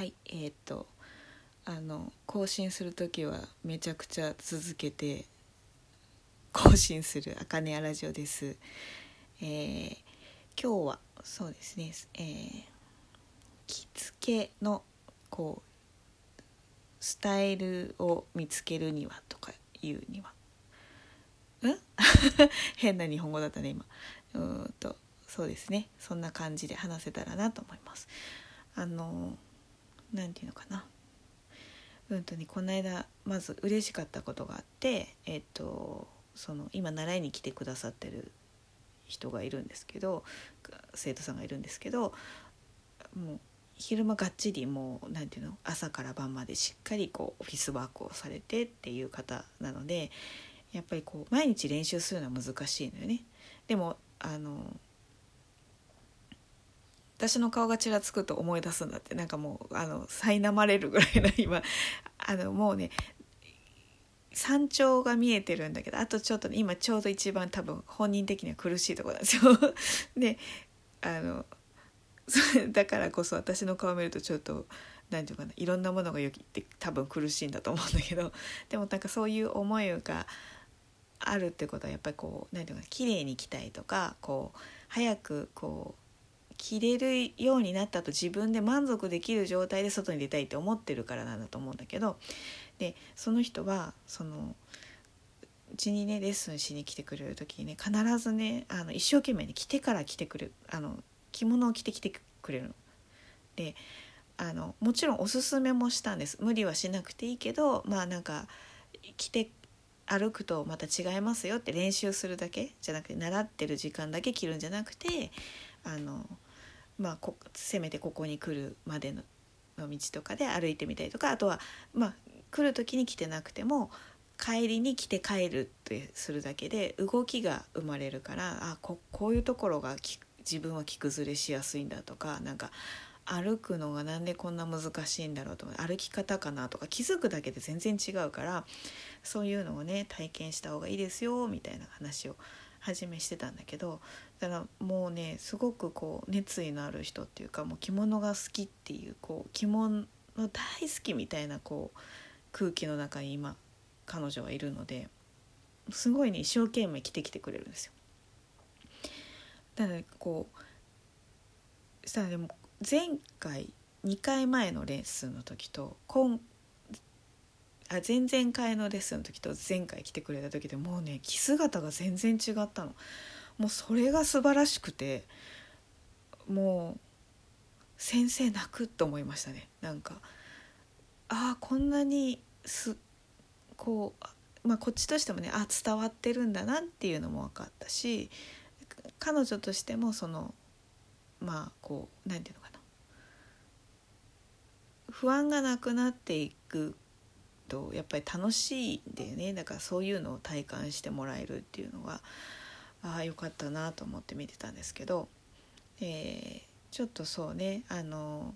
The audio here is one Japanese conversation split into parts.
はいえー、っとあの更新する時はめちゃくちゃ続けて更新するあかねやラジオです。えー、今日はそうですね、えー、着付けのこうスタイルを見つけるにはとかいうには。ん？変な日本語だったね今。うんとそうですね。そんな感じで話せたらなと思います。あのなんていうのかなうんとねこの間まず嬉しかったことがあってえっとその今習いに来てくださってる人がいるんですけど生徒さんがいるんですけどもう昼間がっちりもう何て言うの朝から晩までしっかりこうオフィスワークをされてっていう方なのでやっぱりこう毎日練習するのは難しいのよね。でもあの私の顔がちらつくと思い出すんだって。なんかもうあの苛まれるぐらいの今。あのもうね山頂が見えてるんだけどあとちょっと、ね、今ちょうど一番多分本人的には苦しいとこなんですよ。であの だからこそ私の顔見るとちょっと何て言うかないろんなものがよぎって多分苦しいんだと思うんだけど。でもなんかそういう思いがあるってことはやっぱりこう何て言うかな綺麗に着たいとかこう早くこう着れるようになったと自分で満足できる状態で外に出たいって思ってるからなんだと思うんだけどでその人はそのうちにねレッスンしに来てくれる時にね必ずねあの一生懸命に着てから来てくれるあの着物を着てきてくれるの。であのもちろんおすすめもしたんです無理はしなくていいけどまあなんか着て歩くとまた違いますよって練習するだけじゃなくて習ってる時間だけ着るんじゃなくてあのまあこせめてここに来るまでの道とかで歩いてみたりとかあとはまあ来る時に着てなくても帰りに着て帰るってするだけで動きが生まれるからあここういうところが自分は着崩れしやすいんだとかなんか歩くのがなんでこんな難しいんだろうとか歩き方かなとか気づくだけで全然違うからそういうのをね体験した方がいいですよみたいな話を初めしてたんだけどだからもうねすごくこう熱意のある人っていうかもう着物が好きっていうこう着物大好きみたいなこう空気の中に今彼女はいるのですごいね一生懸命着てきてくれるんですよ。だからこうしたらでも前回2回前のレッスンの時と今あ前々回のレッスンの時と前回来てくれた時でもうね着姿が全然違ったの。もうそれが素晴らしくてもう先生泣くと思いましたね。なんかああこんなにすこうまあこっちとしてもねあ伝わってるんだなっていうのも分かったし彼女としてもそのまあこう何て言うのかな。不安がなくなっていくとやっぱり楽しいんだよね。だからそういうのを体感してもらえるっていうのがああよかったなと思って見てたんですけど、えー、ちょっとそうねあの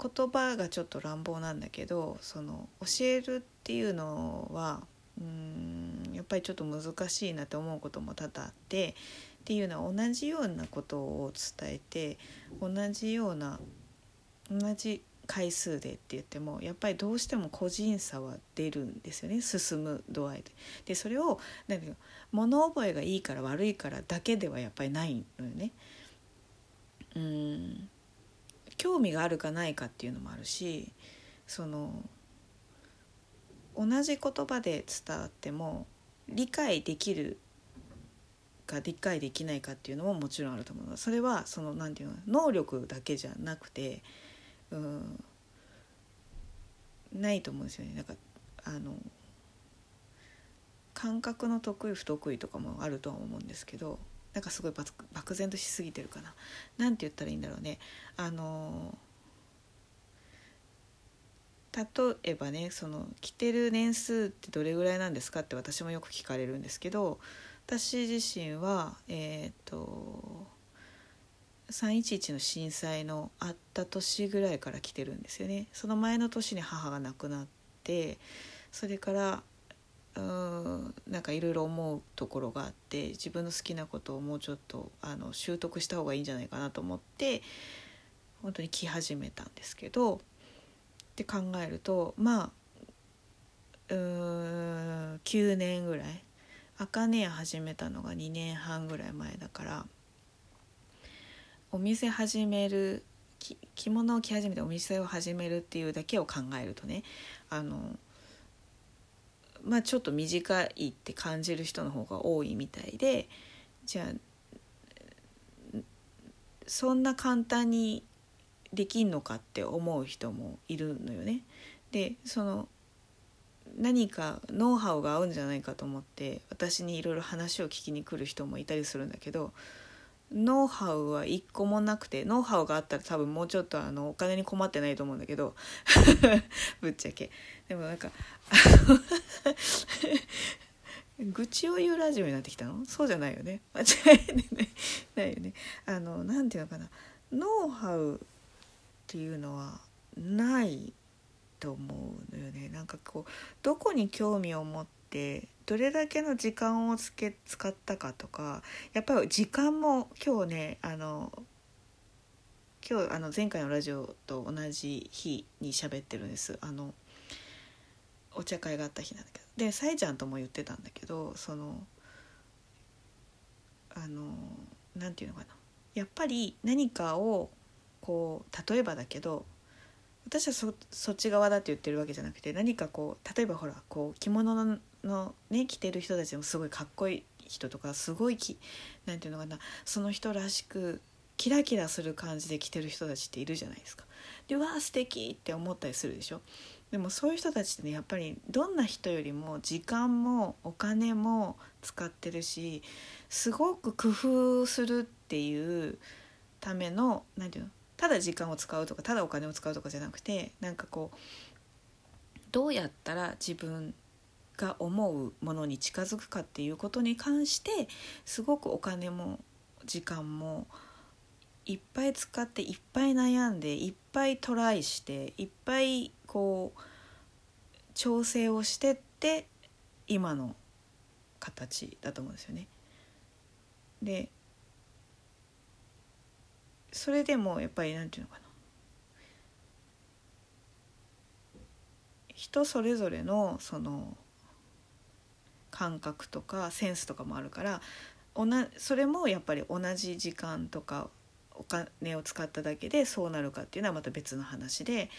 言葉がちょっと乱暴なんだけどその教えるっていうのはうんやっぱりちょっと難しいなって思うことも多々あってっていうのは同じようなことを伝えて同じような同じ回数でって言ってもやっぱりどうしても個人差は出るんですよね進む度合いで。でそれを何ていうの物覚えがいいから悪いからだけではやっぱりないのよね。うん興味があるかないかっていうのもあるしその同じ言葉で伝わっても理解できるか理解できないかっていうのももちろんあると思うそれはその何て言うの能力だけじゃなくてうんないと思うんですよねなんかあの感覚の得意不得意とかもあるとは思うんですけどなんかすごい漠然としすぎてるかな。なんて言ったらいいんだろうね。あの例えばねその着てる年数ってどれぐらいなんですかって私もよく聞かれるんですけど私自身はえっ、ー、と311の震災のあった年ぐらいから来てるんですよね。その前の年に母が亡くなってそれからうんなんかいろいろ思うところがあって自分の好きなことをもうちょっとあの習得した方がいいんじゃないかなと思って本当に来始めたんですけどって考えるとまあうー9年ぐらい茜屋始めたのが2年半ぐらい前だからお店始める着物を着始めてお店を始めるっていうだけを考えるとねあのまあちょっと短いって感じる人の方が多いみたいでじゃあそんな簡単にできんのかって思う人もいるのよね。でその何かノウハウが合うんじゃないかと思って私にいろいろ話を聞きに来る人もいたりするんだけどノウハウは一個もなくてノウハウがあったら多分もうちょっとあのお金に困ってないと思うんだけど ぶっちゃけ。でもなんか 愚痴を言うラジオになってきたの？そうじゃないよね。間違いないよね。あのなんていうのかな。ノウハウっていうのはないと思うのよね。なんかこうどこに興味を持ってどれだけの時間をつけ使ったかとかやっぱり時間も今日ねあの今日あの前回のラジオと同じ日に喋ってるんです。あのお茶会があった日なんだけど。でさえちゃんとも言ってたんだけどそのあのなんていうのかな。やっぱり何かをこう例えばだけど私はそそっち側だって言ってるわけじゃなくて何かこう例えばほらこう着物ののね着てる人たちもすごいかっこいい人とかすごいきなんていうのかなその人らしくキラキラする感じで着てる人たちっているじゃないですか。でわー素敵って思ったりするでしょ。でもそういう人たちってねやっぱりどんな人よりも時間もお金も使ってるしすごく工夫するっていうための何て言うのただ時間を使うとかただお金を使うとかじゃなくてなんかこうどうやったら自分が思うものに近づくかっていうことに関してすごくお金も時間もいっぱい使っていっぱい悩んでいっぱいトライしていっぱいこう調整をしてって今の形だと思うんですよね。でそれでもやっぱりなんていうのかな人それぞれのその感覚とかセンスとかもあるからそれもやっぱり同じ時間とかお金を使っただけでそうなるかっていうのはまた別の話で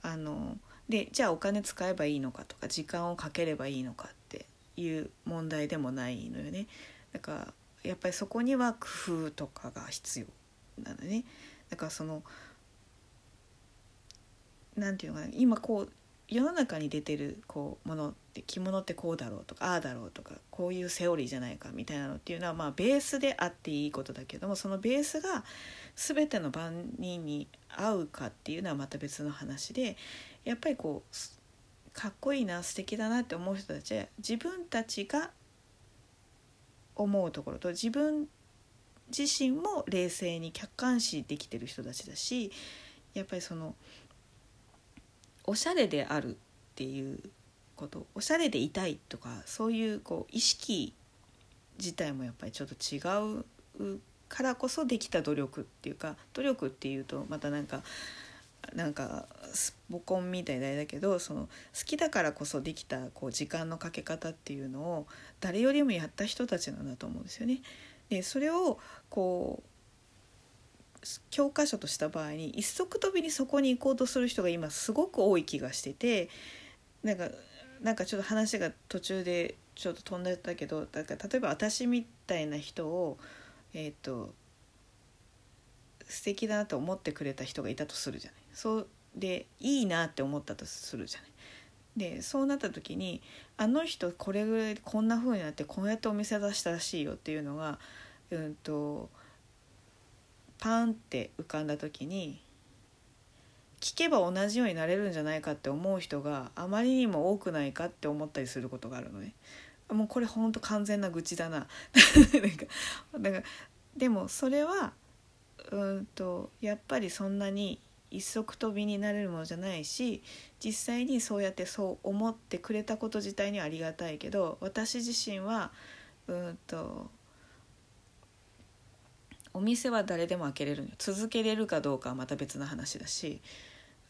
あのでじゃあお金使えばいいのかとか時間をかければいいのかっていう問題でもないのよね。だからやっぱりそこには工夫とかが必要なのね。だからそのなんていうのかな今こう世の中に出てるこうものって着物ってこうだろうとかああだろうとかこういうセオリーじゃないかみたいなのっていうのはまあベースであっていいことだけどもそのベースが全ての万人に合うかっていうのはまた別の話でやっぱりこうかっこいいな素敵だなって思う人たちは自分たちが思うところと自分自身も冷静に客観視できてる人たちだしやっぱりそのおしゃれであるっていうことおしゃれでいたいとかそういうこう意識自体もやっぱりちょっと違うからこそできた努力っていうか努力っていうとまたなんかなんかスポコンみたいだけどその好きだからこそできたこう時間のかけ方っていうのを誰よりもやった人たちなんだと思うんですよね。でそれをこう教科書とした場合に一足飛びにそこに行こうとする人が今すごく多い気がしててなんかなんかちょっと話が途中でちょっと飛んでたけどだから例えば私みたいな人をえっ、ー、と素敵だなと思ってくれた人がいたとするじゃない。そうでいいなって思ったとするじゃない。でそうなった時にあの人これぐらいこんな風になってこうやってお店出したらしいよっていうのがうんとパンって浮かんだ時に聞けば同じようになれるんじゃないかって思う人があまりにも多くないかって思ったりすることがあるのね。もうこれほんと完全な愚痴だな。なんかでもそれはうんとやっぱりそんなに一足飛びになれるものじゃないし実際にそうやってそう思ってくれたこと自体にはありがたいけど私自身はうんとお店は誰でも開けれる続けれるかどうかはまた別の話だし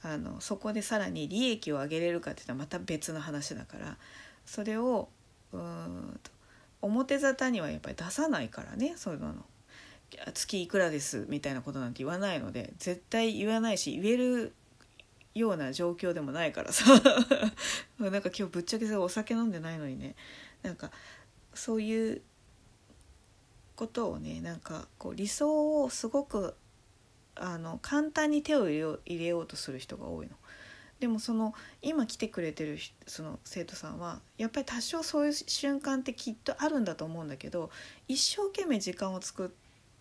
あのそこでさらに利益を上げれるかっていうのはまた別の話だからそれをうん表沙汰にはやっぱり出さないからねそういうの。月いくらですみたいなことなんて言わないので絶対言わないし言えるような状況でもないからさ。なんか今日ぶっちゃけさお酒飲んでないのにね。なんかそういうことをねなんかこう理想をすごくあの簡単に手を入れようとする人が多いの。でもその今来てくれてるその生徒さんはやっぱり多少そういう瞬間ってきっとあるんだと思うんだけど一生懸命時間を作っ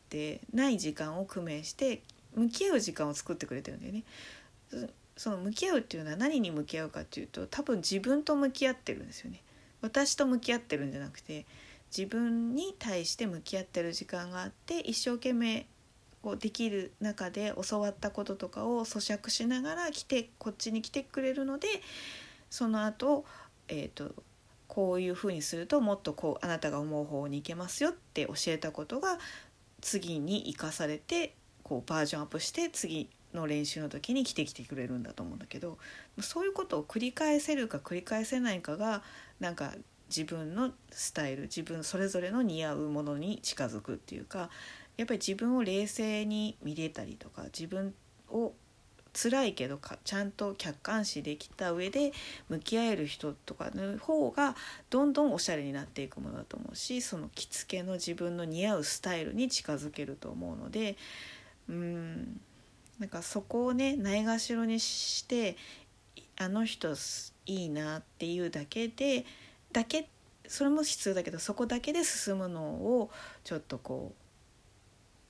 てない時間を工面して向き合う時間を作ってくれてるんだよね。その向き合うっていうのは何に向き合うかっていうと多分自分と向き合ってるんですよね。私と向き合ってるんじゃなくて自分に対して向き合ってる時間があって一生懸命こうできる中で教わったこととかを咀嚼しながら来てこっちに来てくれるのでその後、えーと、こういうふうにするともっとこうあなたが思う方に行けますよって教えたことが次に生かされてこうバージョンアップして次の練習の時に来てきてくれるんだと思うんだけどそういうことを繰り返せるか繰り返せないかがなんか自分のスタイル自分それぞれの似合うものに近づくっていうかやっぱり自分を冷静に見れたりとか自分を辛いけどかちゃんと客観視できた上で向き合える人とかの方がどんどんおしゃれになっていくものだと思うしその着付けの自分の似合うスタイルに近づけると思うのでうんなんかそこをねないがしろにしてあの人いいなっていうだけでだけそれも必要だけどそこだけで進むのをちょっとこう